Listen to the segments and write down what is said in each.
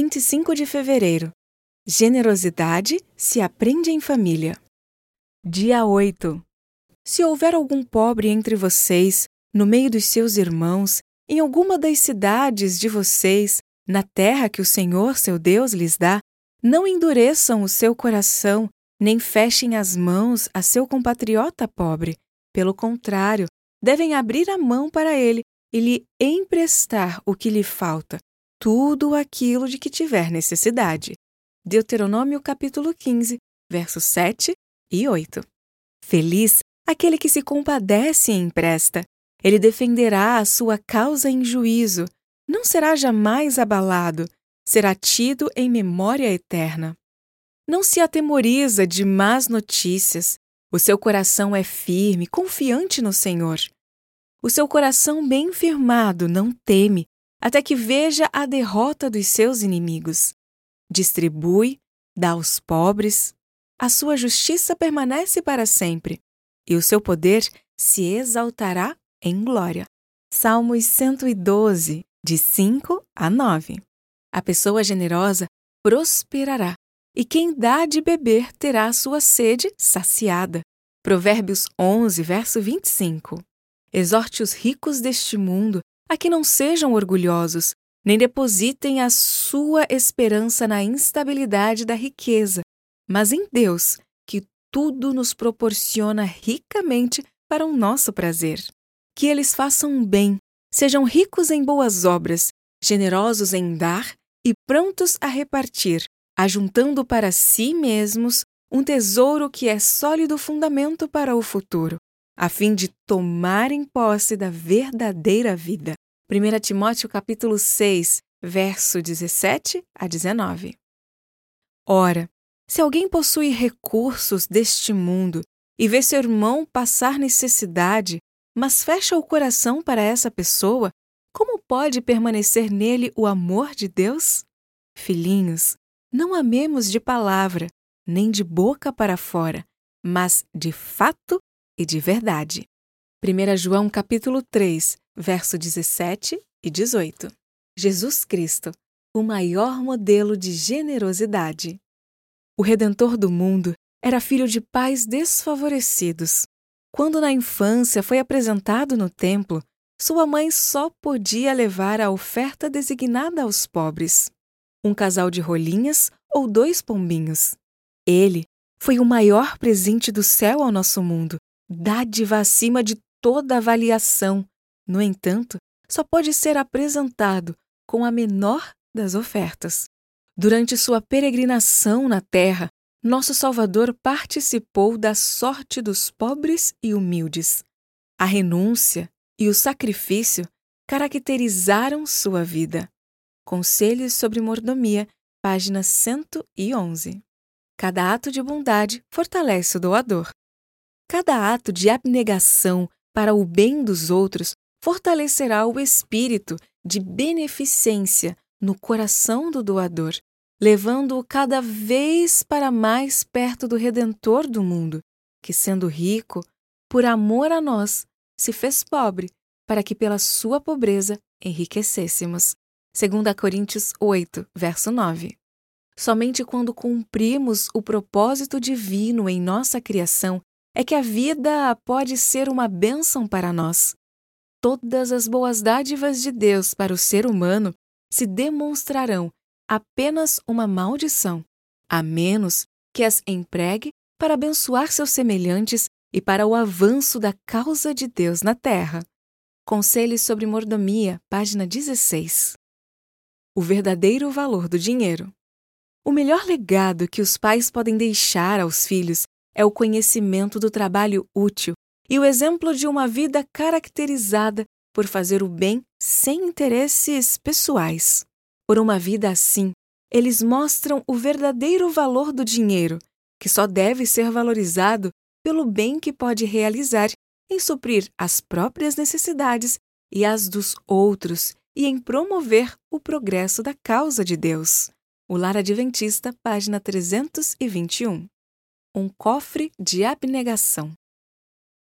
25 de fevereiro. Generosidade se aprende em família. Dia 8. Se houver algum pobre entre vocês, no meio dos seus irmãos, em alguma das cidades de vocês, na terra que o Senhor seu Deus lhes dá, não endureçam o seu coração, nem fechem as mãos a seu compatriota pobre. Pelo contrário, devem abrir a mão para ele e lhe emprestar o que lhe falta, tudo aquilo de que tiver necessidade. Deuteronômio capítulo 15, versos 7 e 8. Feliz aquele que se compadece e empresta. Ele defenderá a sua causa em juízo, não será jamais abalado, será tido em memória eterna. Não se atemoriza de más notícias, o seu coração é firme, confiante no Senhor. O seu coração bem firmado não teme, até que veja a derrota dos seus inimigos. Distribui, dá aos pobres, a sua justiça permanece para sempre, e o seu poder se exaltará em glória. Salmos 112, de 5 a 9. A pessoa generosa prosperará, e quem dá de beber terá a sua sede saciada. Provérbios 11, verso 25. Exorte os ricos deste mundo a que não sejam orgulhosos, nem depositem a sua esperança na instabilidade da riqueza, mas em Deus, que tudo nos proporciona ricamente para o nosso prazer. Que eles façam bem, sejam ricos em boas obras, generosos em dar e prontos a repartir, ajuntando para si mesmos um tesouro que é sólido fundamento para o futuro a fim de tomarem posse da verdadeira vida. 1 Timóteo capítulo 6, verso 17 a 19. Ora, se alguém possui recursos deste mundo e vê seu irmão passar necessidade, mas fecha o coração para essa pessoa, como pode permanecer nele o amor de Deus? Filhinhos, não amemos de palavra, nem de boca para fora, mas de fato e de verdade. 1 João capítulo 3, verso 17 e 18. Jesus Cristo, o maior modelo de generosidade. O redentor do mundo era filho de pais desfavorecidos. Quando na infância foi apresentado no templo, sua mãe só podia levar a oferta designada aos pobres: um casal de rolinhas ou dois pombinhos. Ele foi o maior presente do céu ao nosso mundo dádiva acima de toda avaliação. No entanto, só pode ser apresentado com a menor das ofertas. Durante sua peregrinação na terra, nosso Salvador participou da sorte dos pobres e humildes. A renúncia e o sacrifício caracterizaram sua vida. Conselhos sobre Mordomia, página 111. Cada ato de bondade fortalece o doador. Cada ato de abnegação para o bem dos outros fortalecerá o espírito de beneficência no coração do doador, levando-o cada vez para mais perto do Redentor do mundo, que, sendo rico, por amor a nós, se fez pobre, para que pela sua pobreza enriquecêssemos. 2 Coríntios 8, verso 9. Somente quando cumprimos o propósito divino em nossa criação é que a vida pode ser uma bênção para nós. Todas as boas dádivas de Deus para o ser humano se demonstrarão apenas uma maldição, a menos que as empregue para abençoar seus semelhantes e para o avanço da causa de Deus na terra. Conselhos sobre Mordomia, página 16. O verdadeiro valor do dinheiro. O melhor legado que os pais podem deixar aos filhos é o conhecimento do trabalho útil e o exemplo de uma vida caracterizada por fazer o bem sem interesses pessoais. Por uma vida assim, eles mostram o verdadeiro valor do dinheiro, que só deve ser valorizado pelo bem que pode realizar em suprir as próprias necessidades e as dos outros e em promover o progresso da causa de Deus. O Lar Adventista, página 321 um cofre de abnegação.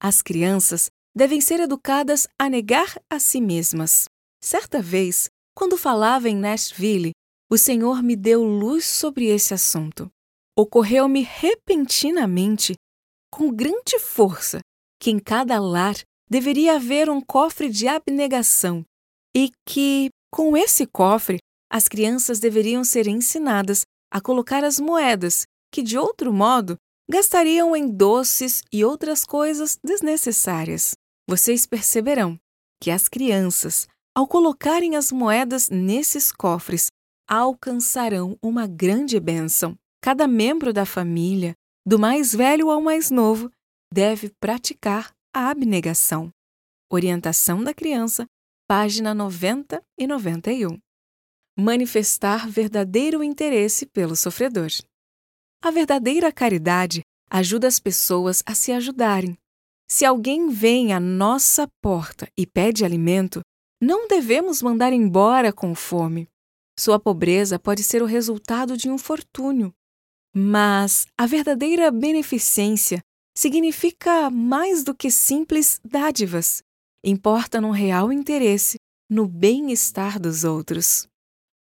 As crianças devem ser educadas a negar a si mesmas. Certa vez, quando falava em Nashville, o Senhor me deu luz sobre esse assunto. Ocorreu-me repentinamente, com grande força, que em cada lar deveria haver um cofre de abnegação e que, com esse cofre, as crianças deveriam ser ensinadas a colocar as moedas que, de outro modo, gastariam em doces e outras coisas desnecessárias. Vocês perceberão que as crianças, ao colocarem as moedas nesses cofres, alcançarão uma grande bênção. Cada membro da família, do mais velho ao mais novo, deve praticar a abnegação. Orientação da criança, página 90 e 91. Manifestar verdadeiro interesse pelo sofredor. A verdadeira caridade ajuda as pessoas a se ajudarem. Se alguém vem à nossa porta e pede alimento, não devemos mandar embora com fome. Sua pobreza pode ser o resultado de um fortúnio. Mas a verdadeira beneficência significa mais do que simples dádivas. Importa num real interesse no bem-estar dos outros.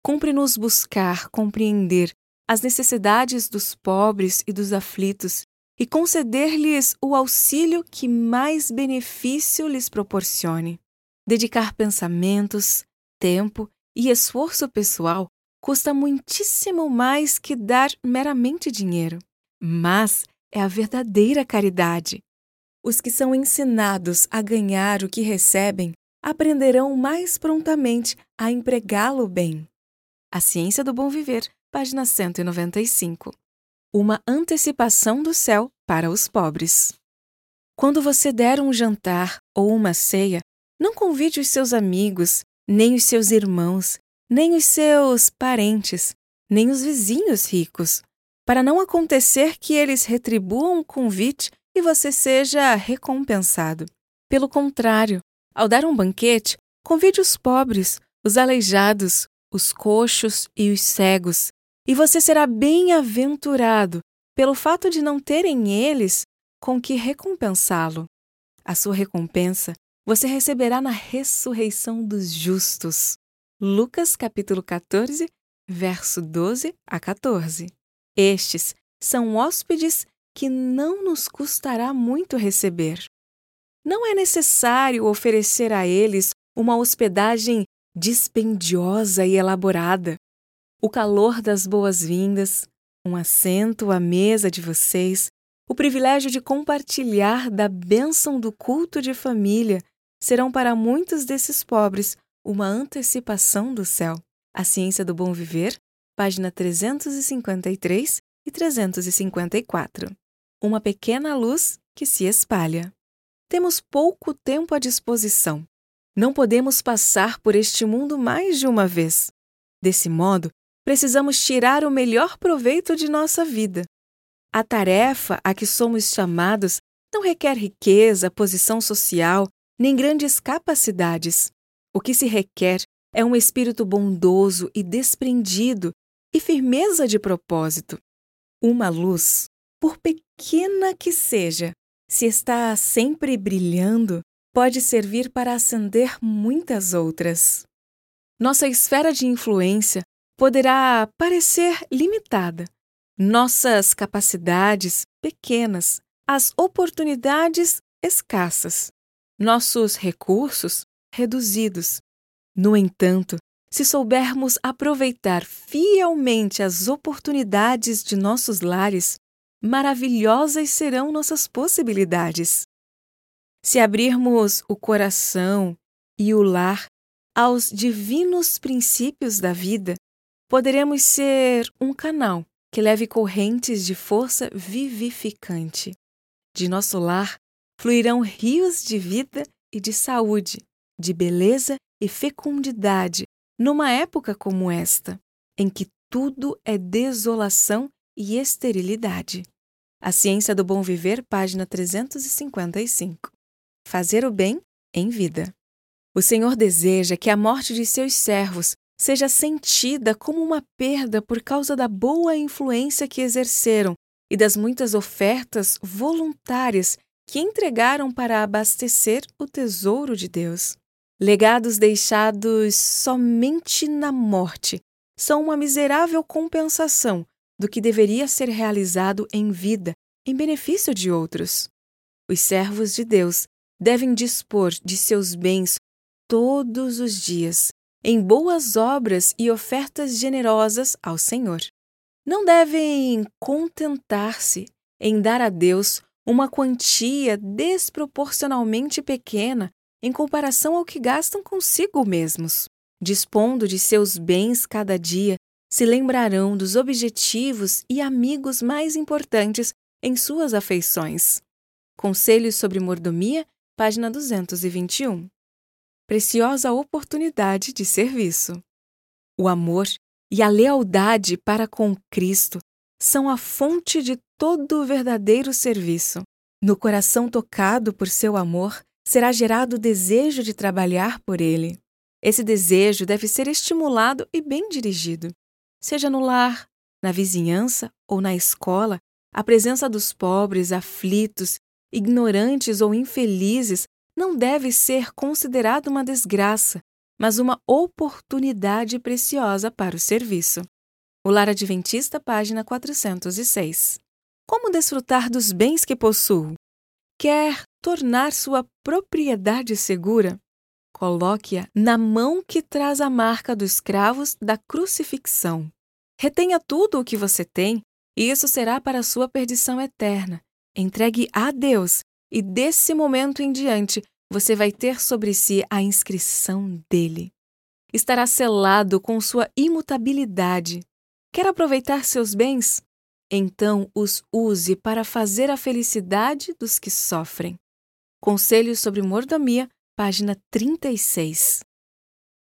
Cumpre-nos buscar compreender as necessidades dos pobres e dos aflitos e conceder-lhes o auxílio que mais benefício lhes proporcione. Dedicar pensamentos, tempo e esforço pessoal custa muitíssimo mais que dar meramente dinheiro. Mas é a verdadeira caridade. Os que são ensinados a ganhar o que recebem aprenderão mais prontamente a empregá-lo bem. A Ciência do Bom Viver página 195. Uma antecipação do céu para os pobres. Quando você der um jantar ou uma ceia, não convide os seus amigos, nem os seus irmãos, nem os seus parentes, nem os vizinhos ricos, para não acontecer que eles retribuam o convite e você seja recompensado. Pelo contrário, ao dar um banquete, convide os pobres, os aleijados, os coxos e os cegos, e você será bem-aventurado pelo fato de não terem eles com que recompensá-lo. A sua recompensa você receberá na ressurreição dos justos. Lucas capítulo 14, verso 12 a 14. Estes são hóspedes que não nos custará muito receber. Não é necessário oferecer a eles uma hospedagem dispendiosa e elaborada o calor das boas-vindas, um assento à mesa de vocês, o privilégio de compartilhar da bênção do culto de família serão para muitos desses pobres uma antecipação do céu. A Ciência do Bom Viver, página 353 e 354. Uma pequena luz que se espalha. Temos pouco tempo à disposição. Não podemos passar por este mundo mais de uma vez. Desse modo, precisamos tirar o melhor proveito de nossa vida. A tarefa a que somos chamados não requer riqueza, posição social, nem grandes capacidades. O que se requer é um espírito bondoso e desprendido e firmeza de propósito. Uma luz, por pequena que seja, se está sempre brilhando, pode servir para acender muitas outras. Nossa esfera de influência poderá parecer limitada. Nossas capacidades pequenas, as oportunidades escassas, nossos recursos reduzidos. No entanto, se soubermos aproveitar fielmente as oportunidades de nossos lares, maravilhosas serão nossas possibilidades. Se abrirmos o coração e o lar aos divinos princípios da vida, poderemos ser um canal que leve correntes de força vivificante. De nosso lar fluirão rios de vida e de saúde, de beleza e fecundidade, numa época como esta, em que tudo é desolação e esterilidade. A Ciência do Bom Viver, página 355. Fazer o bem em vida. O Senhor deseja que a morte de seus servos seja sentida como uma perda por causa da boa influência que exerceram e das muitas ofertas voluntárias que entregaram para abastecer o tesouro de Deus. Legados deixados somente na morte são uma miserável compensação do que deveria ser realizado em vida em benefício de outros. Os servos de Deus devem dispor de seus bens todos os dias em boas obras e ofertas generosas ao Senhor. Não devem contentar-se em dar a Deus uma quantia desproporcionalmente pequena em comparação ao que gastam consigo mesmos. Dispondo de seus bens cada dia, se lembrarão dos objetivos e amigos mais importantes em suas afeições. Conselhos sobre mordomia, página 221. Preciosa oportunidade de serviço. O amor e a lealdade para com Cristo são a fonte de todo o verdadeiro serviço. No coração tocado por seu amor, será gerado o desejo de trabalhar por ele. Esse desejo deve ser estimulado e bem dirigido. Seja no lar, na vizinhança ou na escola, a presença dos pobres, aflitos, ignorantes ou infelizes não deve ser considerada uma desgraça, mas uma oportunidade preciosa para o serviço. O Lar Adventista, página 406. Como desfrutar dos bens que possuo? Quer tornar sua propriedade segura? Coloque-a na mão que traz a marca dos cravos da crucifixão. Retenha tudo o que você tem, e isso será para sua perdição eterna. Entregue a Deus, e desse momento em diante você vai ter sobre si a inscrição dele. Estará selado com sua imutabilidade. Quer aproveitar seus bens? Então os use para fazer a felicidade dos que sofrem. Conselhos sobre mordomia página 36.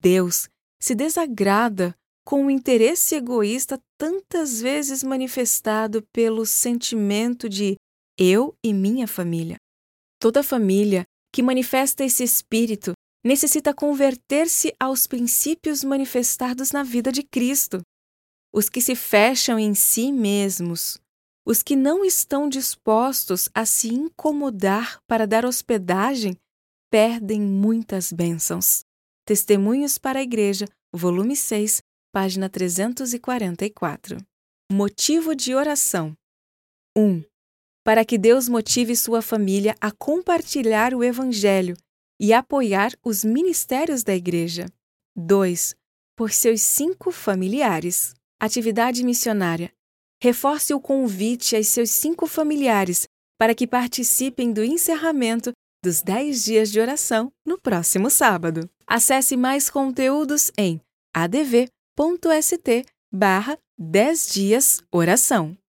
Deus se desagrada com o interesse egoísta tantas vezes manifestado pelo sentimento de eu e minha família. Toda família que manifesta esse espírito necessita converter-se aos princípios manifestados na vida de Cristo. Os que se fecham em si mesmos, os que não estão dispostos a se incomodar para dar hospedagem perdem muitas bênçãos. Testemunhos para a Igreja, volume 6, página 344. Motivo de oração: 1. Para que Deus motive sua família a compartilhar o Evangelho e apoiar os ministérios da Igreja. 2. Por seus cinco familiares. Atividade missionária. Reforce o convite aos seus cinco familiares para que participem do encerramento dos 10 dias de oração no próximo sábado. Acesse mais conteúdos em adv.st barra 10 dias oração.